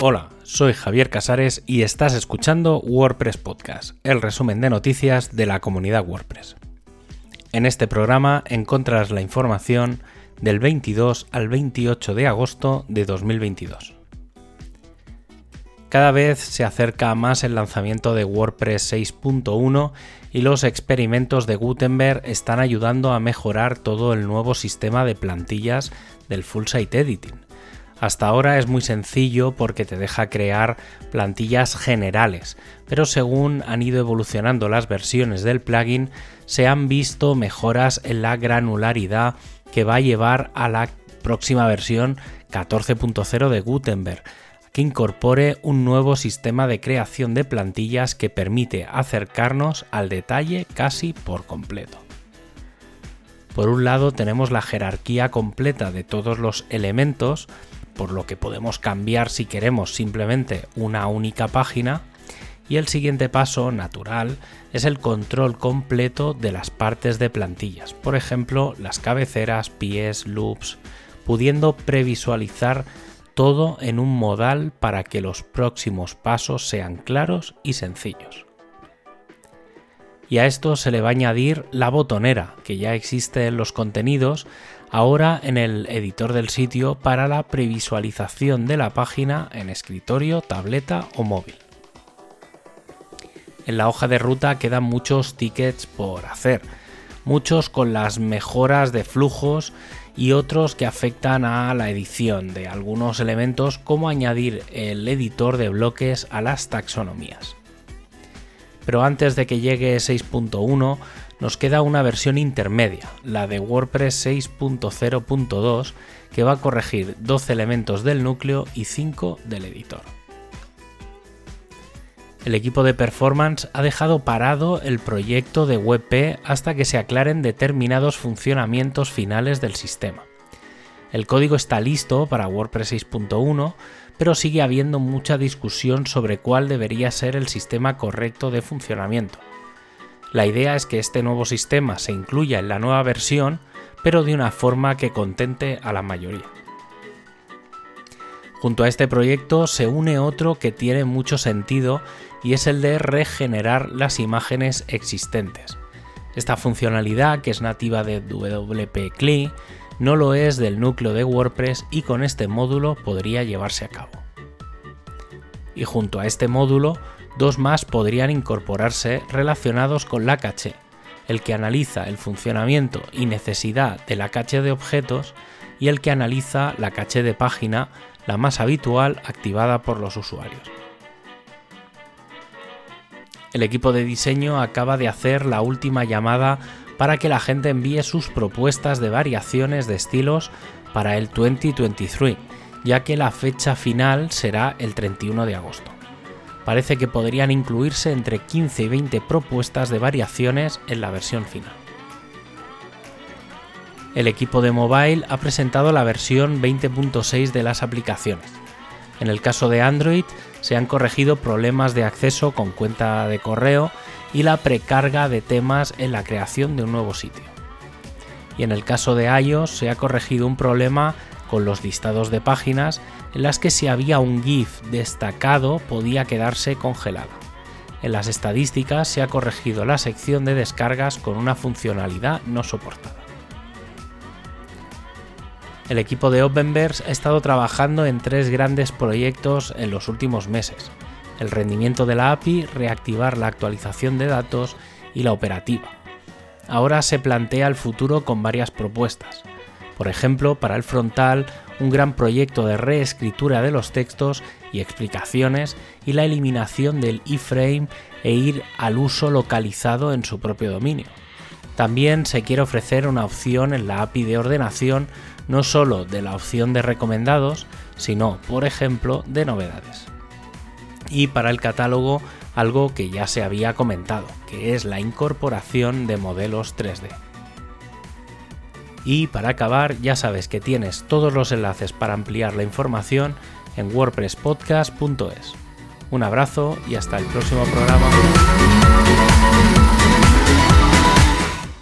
Hola, soy Javier Casares y estás escuchando WordPress Podcast, el resumen de noticias de la comunidad WordPress. En este programa encontrarás la información del 22 al 28 de agosto de 2022. Cada vez se acerca más el lanzamiento de WordPress 6.1 y los experimentos de Gutenberg están ayudando a mejorar todo el nuevo sistema de plantillas del Full Site Editing. Hasta ahora es muy sencillo porque te deja crear plantillas generales, pero según han ido evolucionando las versiones del plugin, se han visto mejoras en la granularidad que va a llevar a la próxima versión 14.0 de Gutenberg que incorpore un nuevo sistema de creación de plantillas que permite acercarnos al detalle casi por completo. Por un lado tenemos la jerarquía completa de todos los elementos, por lo que podemos cambiar si queremos simplemente una única página, y el siguiente paso natural es el control completo de las partes de plantillas, por ejemplo las cabeceras, pies, loops, pudiendo previsualizar todo en un modal para que los próximos pasos sean claros y sencillos. Y a esto se le va a añadir la botonera, que ya existe en los contenidos, ahora en el editor del sitio para la previsualización de la página en escritorio, tableta o móvil. En la hoja de ruta quedan muchos tickets por hacer, muchos con las mejoras de flujos y otros que afectan a la edición de algunos elementos como añadir el editor de bloques a las taxonomías. Pero antes de que llegue 6.1 nos queda una versión intermedia, la de WordPress 6.0.2, que va a corregir 12 elementos del núcleo y 5 del editor el equipo de performance ha dejado parado el proyecto de WebP hasta que se aclaren determinados funcionamientos finales del sistema. El código está listo para WordPress 6.1, pero sigue habiendo mucha discusión sobre cuál debería ser el sistema correcto de funcionamiento. La idea es que este nuevo sistema se incluya en la nueva versión, pero de una forma que contente a la mayoría. Junto a este proyecto se une otro que tiene mucho sentido y es el de regenerar las imágenes existentes. Esta funcionalidad, que es nativa de WP CLI, no lo es del núcleo de WordPress y con este módulo podría llevarse a cabo. Y junto a este módulo, dos más podrían incorporarse relacionados con la caché, el que analiza el funcionamiento y necesidad de la caché de objetos y el que analiza la caché de página, la más habitual activada por los usuarios el equipo de diseño acaba de hacer la última llamada para que la gente envíe sus propuestas de variaciones de estilos para el 2023, ya que la fecha final será el 31 de agosto. Parece que podrían incluirse entre 15 y 20 propuestas de variaciones en la versión final. El equipo de mobile ha presentado la versión 20.6 de las aplicaciones. En el caso de Android, se han corregido problemas de acceso con cuenta de correo y la precarga de temas en la creación de un nuevo sitio. Y en el caso de iOS se ha corregido un problema con los listados de páginas en las que si había un GIF destacado podía quedarse congelado. En las estadísticas se ha corregido la sección de descargas con una funcionalidad no soportada. El equipo de Openverse ha estado trabajando en tres grandes proyectos en los últimos meses. El rendimiento de la API, reactivar la actualización de datos y la operativa. Ahora se plantea el futuro con varias propuestas. Por ejemplo, para el frontal, un gran proyecto de reescritura de los textos y explicaciones y la eliminación del iframe e ir al uso localizado en su propio dominio. También se quiere ofrecer una opción en la API de ordenación no solo de la opción de recomendados, sino, por ejemplo, de novedades. Y para el catálogo, algo que ya se había comentado, que es la incorporación de modelos 3D. Y para acabar, ya sabes que tienes todos los enlaces para ampliar la información en wordpresspodcast.es. Un abrazo y hasta el próximo programa.